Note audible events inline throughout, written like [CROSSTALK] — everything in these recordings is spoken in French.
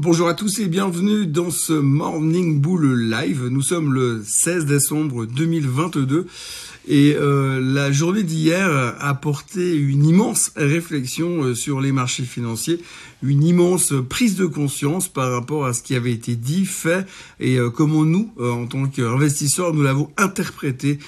Bonjour à tous et bienvenue dans ce Morning Bull Live. Nous sommes le 16 décembre 2022 et euh, la journée d'hier a apporté une immense réflexion euh, sur les marchés financiers, une immense prise de conscience par rapport à ce qui avait été dit, fait et euh, comment nous, en tant qu'investisseurs, nous l'avons interprété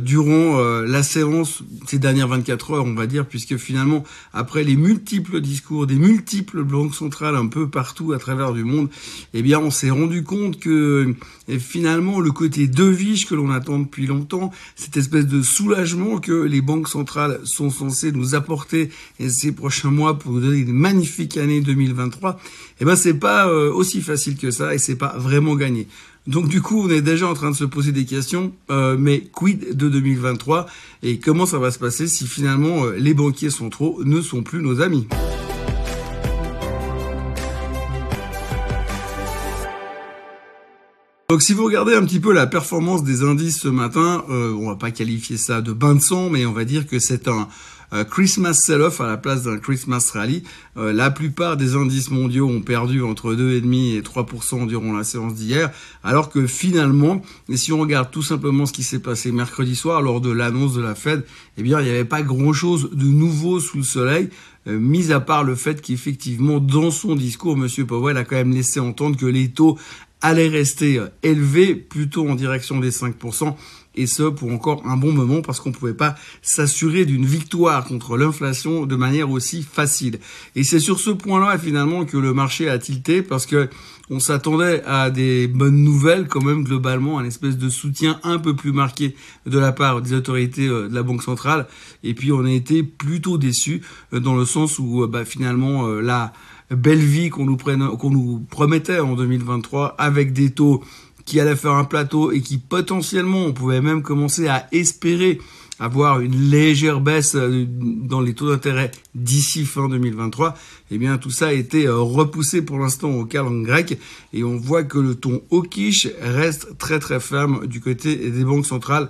durant la séance ces dernières 24 heures, on va dire, puisque finalement, après les multiples discours des multiples banques centrales un peu partout à travers du monde, eh bien, on s'est rendu compte que finalement, le côté deviche que l'on attend depuis longtemps, cette espèce de soulagement que les banques centrales sont censées nous apporter ces prochains mois pour nous donner une magnifique année 2023, eh ben c'est pas euh, aussi facile que ça et c'est pas vraiment gagné. Donc du coup, on est déjà en train de se poser des questions, euh, mais quid de 2023 et comment ça va se passer si finalement euh, les banquiers sont trop ne sont plus nos amis? Donc si vous regardez un petit peu la performance des indices ce matin, euh, on va pas qualifier ça de bain de sang, mais on va dire que c'est un Christmas sell-off à la place d'un Christmas rally. Euh, la plupart des indices mondiaux ont perdu entre 2,5 et 3% durant la séance d'hier, alors que finalement, si on regarde tout simplement ce qui s'est passé mercredi soir lors de l'annonce de la Fed, eh bien il n'y avait pas grand-chose de nouveau sous le soleil. Euh, mis à part le fait qu'effectivement, dans son discours, M. Powell a quand même laissé entendre que les taux allait rester euh, élevé plutôt en direction des 5% et ce pour encore un bon moment parce qu'on ne pouvait pas s'assurer d'une victoire contre l'inflation de manière aussi facile. Et c'est sur ce point-là finalement que le marché a tilté parce que on s'attendait à des bonnes nouvelles quand même globalement, un espèce de soutien un peu plus marqué de la part des autorités euh, de la Banque centrale et puis on a été plutôt déçus euh, dans le sens où bah, finalement là belle vie qu'on nous, qu'on nous promettait en 2023 avec des taux qui allaient faire un plateau et qui potentiellement on pouvait même commencer à espérer avoir une légère baisse euh, dans les taux d'intérêt d'ici fin 2023, eh bien tout ça a été euh, repoussé pour l'instant au calendrier grec et on voit que le ton hawkish reste très très ferme du côté des banques centrales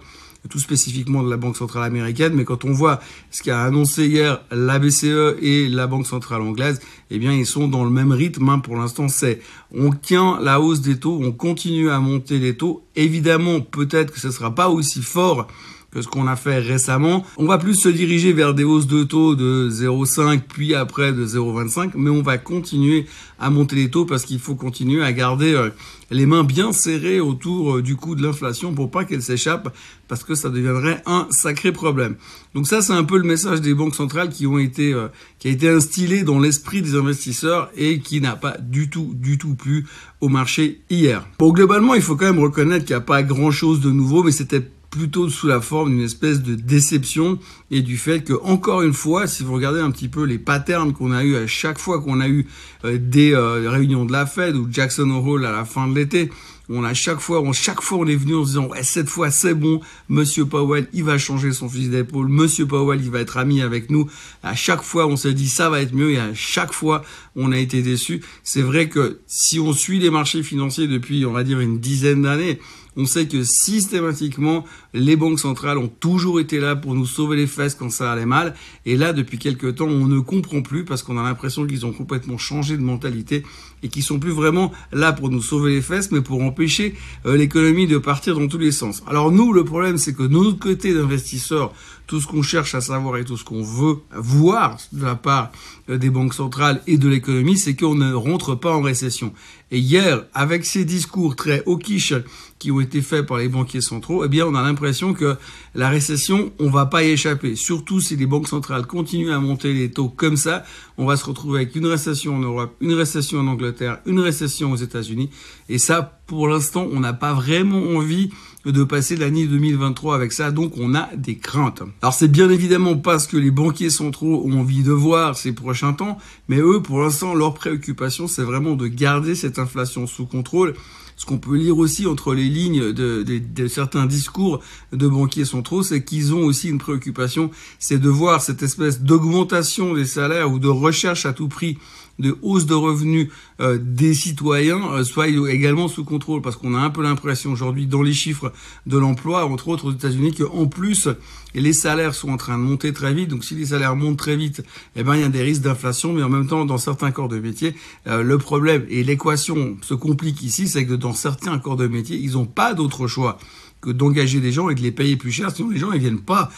tout spécifiquement de la Banque centrale américaine, mais quand on voit ce qu'a annoncé hier la BCE et la Banque centrale anglaise, eh bien ils sont dans le même rythme. Hein. Pour l'instant, c'est on tient la hausse des taux, on continue à monter les taux. Évidemment, peut-être que ce sera pas aussi fort que ce qu'on a fait récemment. On va plus se diriger vers des hausses de taux de 0,5 puis après de 0,25, mais on va continuer à monter les taux parce qu'il faut continuer à garder euh, les mains bien serrées autour euh, du coût de l'inflation pour pas qu'elle s'échappe parce que ça deviendrait un sacré problème. Donc ça c'est un peu le message des banques centrales qui ont été euh, qui a été instillé dans l'esprit des investisseurs et qui n'a pas du tout du tout plu au marché hier. Bon globalement, il faut quand même reconnaître qu'il n'y a pas grand-chose de nouveau mais c'était plutôt sous la forme d'une espèce de déception et du fait que encore une fois, si vous regardez un petit peu les patterns qu'on a eu à chaque fois qu'on a eu euh, des euh, réunions de la Fed ou Jackson Hole à la fin de l'été, on a chaque fois, on, chaque fois on est venu en se disant ouais cette fois c'est bon, Monsieur Powell il va changer son fusil d'épaule, Monsieur Powell il va être ami avec nous. À chaque fois on s'est dit ça va être mieux et à chaque fois on a été déçu. C'est vrai que si on suit les marchés financiers depuis on va dire une dizaine d'années, on sait que systématiquement, les banques centrales ont toujours été là pour nous sauver les fesses quand ça allait mal. Et là, depuis quelques temps, on ne comprend plus parce qu'on a l'impression qu'ils ont complètement changé de mentalité et qu'ils sont plus vraiment là pour nous sauver les fesses, mais pour empêcher euh, l'économie de partir dans tous les sens. Alors nous, le problème, c'est que de notre côté d'investisseurs, tout ce qu'on cherche à savoir et tout ce qu'on veut voir de la part euh, des banques centrales et de l'économie, c'est qu'on ne rentre pas en récession. Et hier, avec ces discours très hawkish qui ont été faits par les banquiers centraux, eh bien, on a l'impression que la récession, on va pas y échapper. Surtout si les banques centrales continuent à monter les taux comme ça, on va se retrouver avec une récession en Europe, une récession en Angleterre, une récession aux États-Unis. Et ça, pour l'instant, on n'a pas vraiment envie de passer l'année 2023 avec ça, donc on a des craintes. Alors c'est bien évidemment pas ce que les banquiers centraux ont envie de voir ces prochains temps, mais eux, pour l'instant, leur préoccupation, c'est vraiment de garder cette inflation sous contrôle. Ce qu'on peut lire aussi entre les lignes de, certains discours de banquiers centraux, c'est qu'ils ont aussi une préoccupation, c'est de voir cette espèce d'augmentation des salaires ou de recherche à tout prix de hausse de revenus euh, des citoyens euh, soit également sous contrôle, parce qu'on a un peu l'impression aujourd'hui dans les chiffres de l'emploi, entre autres aux États-Unis, qu'en plus les salaires sont en train de monter très vite. Donc si les salaires montent très vite, eh ben il y a des risques d'inflation, mais en même temps dans certains corps de métier, euh, le problème et l'équation se complique ici, c'est que dans certains corps de métier, ils n'ont pas d'autre choix que d'engager des gens et de les payer plus cher, sinon les gens ils viennent pas.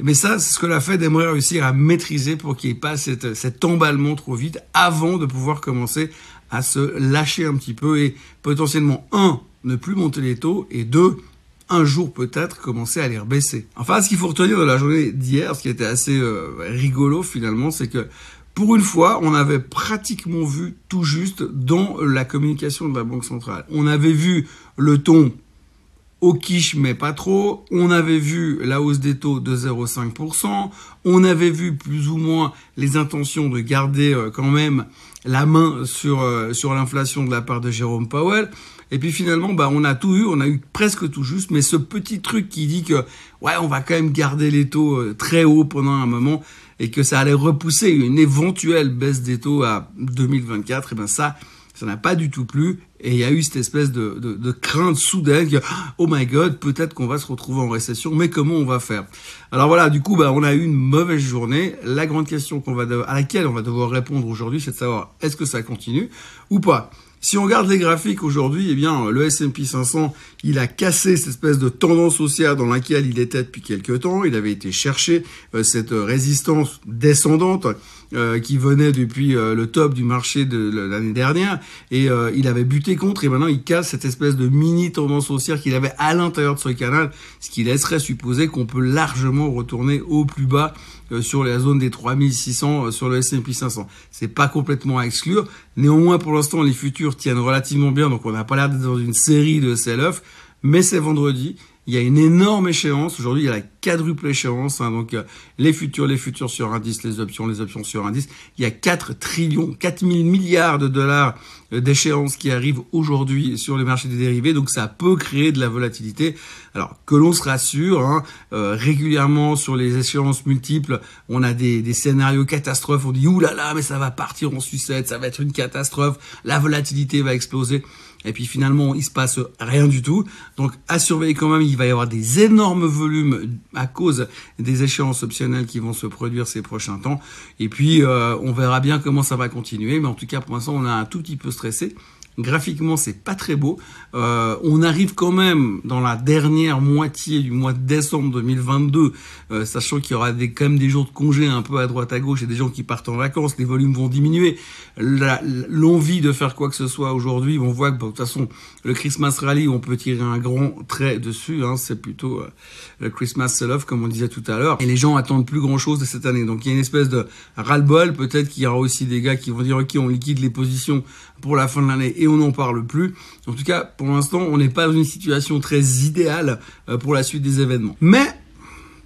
Mais ça, c'est ce que la Fed aimerait réussir à maîtriser pour qu'il n'y ait pas cet emballement trop vite avant de pouvoir commencer à se lâcher un petit peu et potentiellement, un, ne plus monter les taux et deux, un jour peut-être commencer à les rebaisser. Enfin, ce qu'il faut retenir de la journée d'hier, ce qui était assez euh, rigolo finalement, c'est que pour une fois, on avait pratiquement vu tout juste dans la communication de la Banque centrale. On avait vu le ton au quiche, mais pas trop. On avait vu la hausse des taux de 0,5%. On avait vu plus ou moins les intentions de garder euh, quand même la main sur, euh, sur l'inflation de la part de Jérôme Powell. Et puis finalement, bah, on a tout eu, on a eu presque tout juste, mais ce petit truc qui dit que, ouais, on va quand même garder les taux euh, très hauts pendant un moment et que ça allait repousser une éventuelle baisse des taux à 2024, et ben ça, ça n'a pas du tout plu. Et il y a eu cette espèce de, crainte soudaine que, oh my god, peut-être qu'on va se retrouver en récession, mais comment on va faire? Alors voilà, du coup, bah, on a eu une mauvaise journée. La grande question qu'on va à laquelle on va devoir répondre aujourd'hui, c'est de savoir est-ce que ça continue ou pas? Si on regarde les graphiques aujourd'hui, eh bien, le S&P 500, il a cassé cette espèce de tendance haussière dans laquelle il était depuis quelques temps. Il avait été chercher euh, cette résistance descendante euh, qui venait depuis euh, le top du marché de, l'année dernière et il avait buté contre et maintenant il casse cette espèce de mini tendance haussière qu'il avait à l'intérieur de ce canal, ce qui laisserait supposer qu'on peut largement retourner au plus bas sur la zone des 3600 sur le S&P 500. C'est pas complètement à exclure. Néanmoins, pour l'instant, les futurs tiennent relativement bien, donc on n'a pas l'air d'être dans une série de sell-off. Mais c'est vendredi. Il y a une énorme échéance. Aujourd'hui, il y a la quadruple échéance. Hein, donc, euh, les futurs, les futurs sur indice, les options, les options sur indice. Il y a 4 trillions, 4 000 milliards de dollars euh, d'échéances qui arrivent aujourd'hui sur les marchés des dérivés. Donc, ça peut créer de la volatilité. Alors, que l'on se rassure, hein, euh, régulièrement sur les échéances multiples, on a des, des scénarios catastrophes. On dit, oulala, mais ça va partir en sucette, ça va être une catastrophe. La volatilité va exploser et puis finalement il se passe rien du tout. Donc à surveiller quand même, il va y avoir des énormes volumes à cause des échéances optionnelles qui vont se produire ces prochains temps. Et puis euh, on verra bien comment ça va continuer, mais en tout cas pour l'instant on a un tout petit peu stressé. Graphiquement, c'est pas très beau. Euh, on arrive quand même dans la dernière moitié du mois de décembre 2022, euh, sachant qu'il y aura des, quand même des jours de congé un peu à droite à gauche et des gens qui partent en vacances. Les volumes vont diminuer. L'envie de faire quoi que ce soit aujourd'hui, on voit que de toute façon le Christmas Rally, on peut tirer un grand trait dessus. Hein, c'est plutôt euh, le Christmas sell-off comme on disait tout à l'heure. Et les gens attendent plus grand chose de cette année. Donc il y a une espèce de ras-le-bol. Peut-être qu'il y aura aussi des gars qui vont dire ok, on liquide les positions pour la fin de l'année et on n'en parle plus. En tout cas, pour l'instant, on n'est pas dans une situation très idéale euh, pour la suite des événements. Mais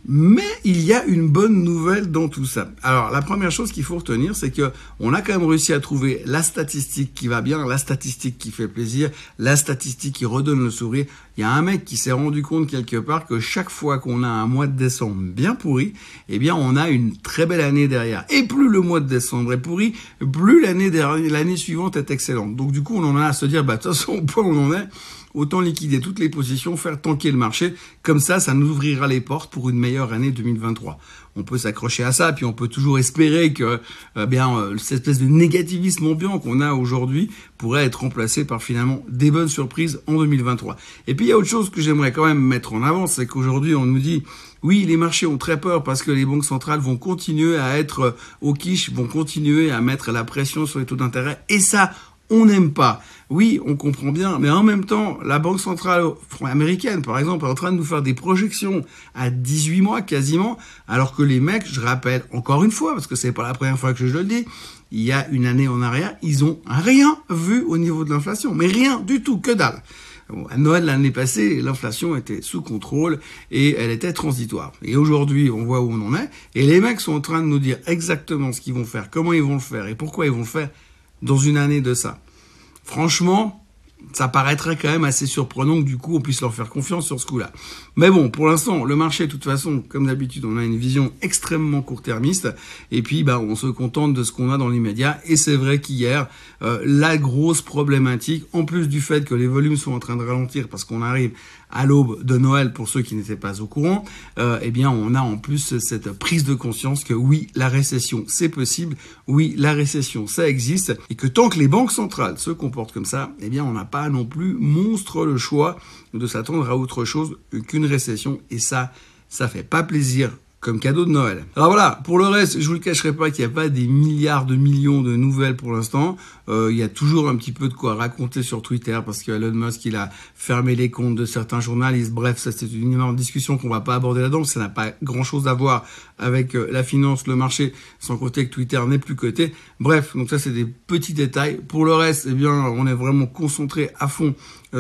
mais il y a une bonne nouvelle dans tout ça. Alors la première chose qu'il faut retenir, c'est que on a quand même réussi à trouver la statistique qui va bien, la statistique qui fait plaisir, la statistique qui redonne le sourire. Il y a un mec qui s'est rendu compte quelque part que chaque fois qu'on a un mois de décembre bien pourri, eh bien on a une très belle année derrière. Et plus le mois de décembre est pourri, plus l'année l'année suivante est excellente. Donc du coup on en a à se dire, bah de toute façon au point où on en est, autant liquider toutes les positions, faire tanker le marché. Comme ça, ça nous ouvrira les portes pour une meilleure année 2023. On peut s'accrocher à ça, puis on peut toujours espérer que euh, bien euh, cette espèce de négativisme ambiant qu'on a aujourd'hui pourrait être remplacé par finalement des bonnes surprises en 2023. Et puis il y a autre chose que j'aimerais quand même mettre en avant, c'est qu'aujourd'hui on nous dit oui, les marchés ont très peur parce que les banques centrales vont continuer à être euh, au quiche, vont continuer à mettre la pression sur les taux d'intérêt, et ça, on n'aime pas. Oui, on comprend bien, mais en même temps, la Banque centrale américaine, par exemple, est en train de nous faire des projections à 18 mois quasiment, alors que les mecs, je rappelle encore une fois, parce que c'est pas la première fois que je le dis, il y a une année en arrière, ils ont rien vu au niveau de l'inflation, mais rien du tout, que dalle. à Noël l'année passée, l'inflation était sous contrôle et elle était transitoire. Et aujourd'hui, on voit où on en est, et les mecs sont en train de nous dire exactement ce qu'ils vont faire, comment ils vont le faire et pourquoi ils vont le faire dans une année de ça. Franchement, ça paraîtrait quand même assez surprenant que du coup on puisse leur faire confiance sur ce coup-là. Mais bon, pour l'instant, le marché, de toute façon, comme d'habitude, on a une vision extrêmement court-termiste, et puis bah on se contente de ce qu'on a dans l'immédiat. Et c'est vrai qu'hier, euh, la grosse problématique, en plus du fait que les volumes sont en train de ralentir parce qu'on arrive à l'aube de Noël pour ceux qui n'étaient pas au courant, euh, eh bien on a en plus cette prise de conscience que oui, la récession c'est possible, oui, la récession ça existe, et que tant que les banques centrales se comportent comme ça, eh bien on n'a pas non plus monstre le choix de s'attendre à autre chose qu'une récession, et ça, ça fait pas plaisir comme cadeau de Noël. Alors voilà, pour le reste, je vous le cacherai pas qu'il n'y a pas des milliards de millions de nouvelles pour l'instant. Euh, il y a toujours un petit peu de quoi raconter sur Twitter parce que Elon Musk il a fermé les comptes de certains journalistes. Bref, ça c'est une énorme discussion qu'on va pas aborder là-dedans. Ça n'a pas grand-chose à voir avec euh, la finance, le marché, sans côté que Twitter n'est plus coté. Bref, donc ça c'est des petits détails. Pour le reste, eh bien, on est vraiment concentré à fond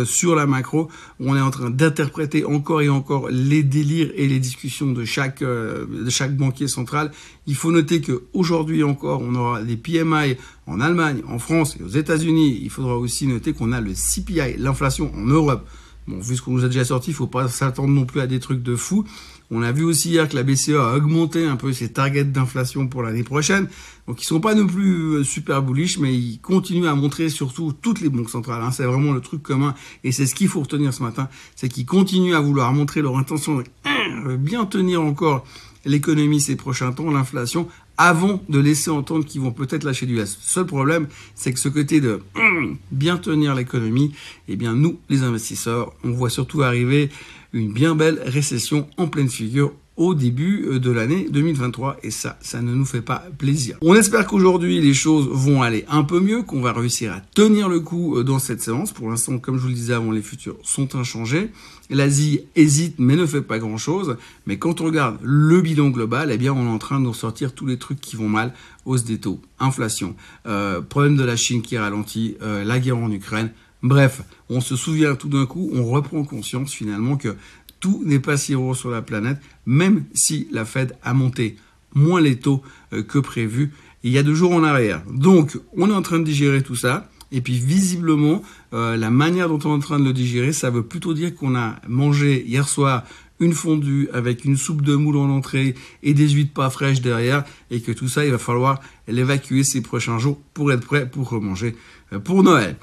sur la macro. On est en train d'interpréter encore et encore les délires et les discussions de chaque euh, de chaque banquier central. Il faut noter que aujourd'hui encore, on aura des PMI en Allemagne, en France et aux États-Unis. Il faudra aussi noter qu'on a le CPI, l'inflation en Europe. Bon, vu ce qu'on nous a déjà sorti, il faut pas s'attendre non plus à des trucs de fou. On a vu aussi hier que la BCE a augmenté un peu ses targets d'inflation pour l'année prochaine. Donc ils sont pas non plus euh, super bullish, mais ils continuent à montrer surtout toutes les banques centrales. Hein. C'est vraiment le truc commun et c'est ce qu'il faut retenir ce matin, c'est qu'ils continuent à vouloir montrer leur intention de [CLEARS THROAT] bien tenir encore l'économie ces prochains temps, l'inflation, avant de laisser entendre qu'ils vont peut-être lâcher du lest. Le seul problème, c'est que ce côté de [CLEARS THROAT] bien tenir l'économie, eh bien nous, les investisseurs, on voit surtout arriver une bien belle récession en pleine figure au début euh, de l'année 2023 et ça, ça ne nous fait pas plaisir. On espère qu'aujourd'hui les choses vont aller un peu mieux, qu'on va réussir à tenir le coup euh, dans cette séance. Pour l'instant, comme je vous le disais avant, les futurs sont inchangés. L'Asie hésite mais ne fait pas grand chose. Mais quand on regarde le bilan global, eh bien on est en train de sortir tous les trucs qui vont mal. Hausse des taux, inflation, euh, problème de la Chine qui ralentit, la guerre en Ukraine. Bref, on se souvient tout d'un coup, on reprend conscience finalement que tout n'est pas si rose sur la planète, même si la Fed a monté moins les taux euh, que prévu il y a deux jours en arrière. Donc, on est en train de digérer tout ça. Et puis visiblement, euh, la manière dont on est en train de le digérer, ça veut plutôt dire qu'on a mangé hier soir une fondue avec une soupe de moule en entrée et des huîtres pas fraîches derrière, et que tout ça, il va falloir l'évacuer ces prochains jours pour être prêt pour remanger euh, pour Noël.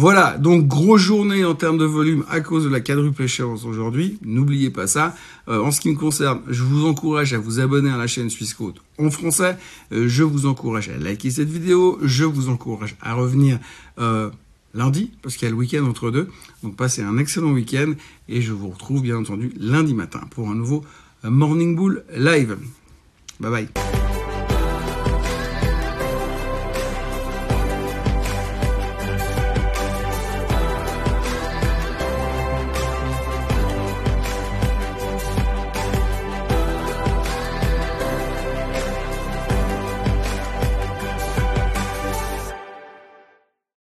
Voilà, donc grosse journée en termes de volume à cause de la quadruple échéance aujourd'hui. N'oubliez pas ça. Euh, en ce qui me concerne, je vous encourage à vous abonner à la chaîne Suisse en français. Euh, je vous encourage à liker cette vidéo. Je vous encourage à revenir euh, lundi, parce qu'il y a le week-end entre deux. Donc passez un excellent week-end et je vous retrouve bien entendu lundi matin pour un nouveau Morning Bull Live. Bye bye.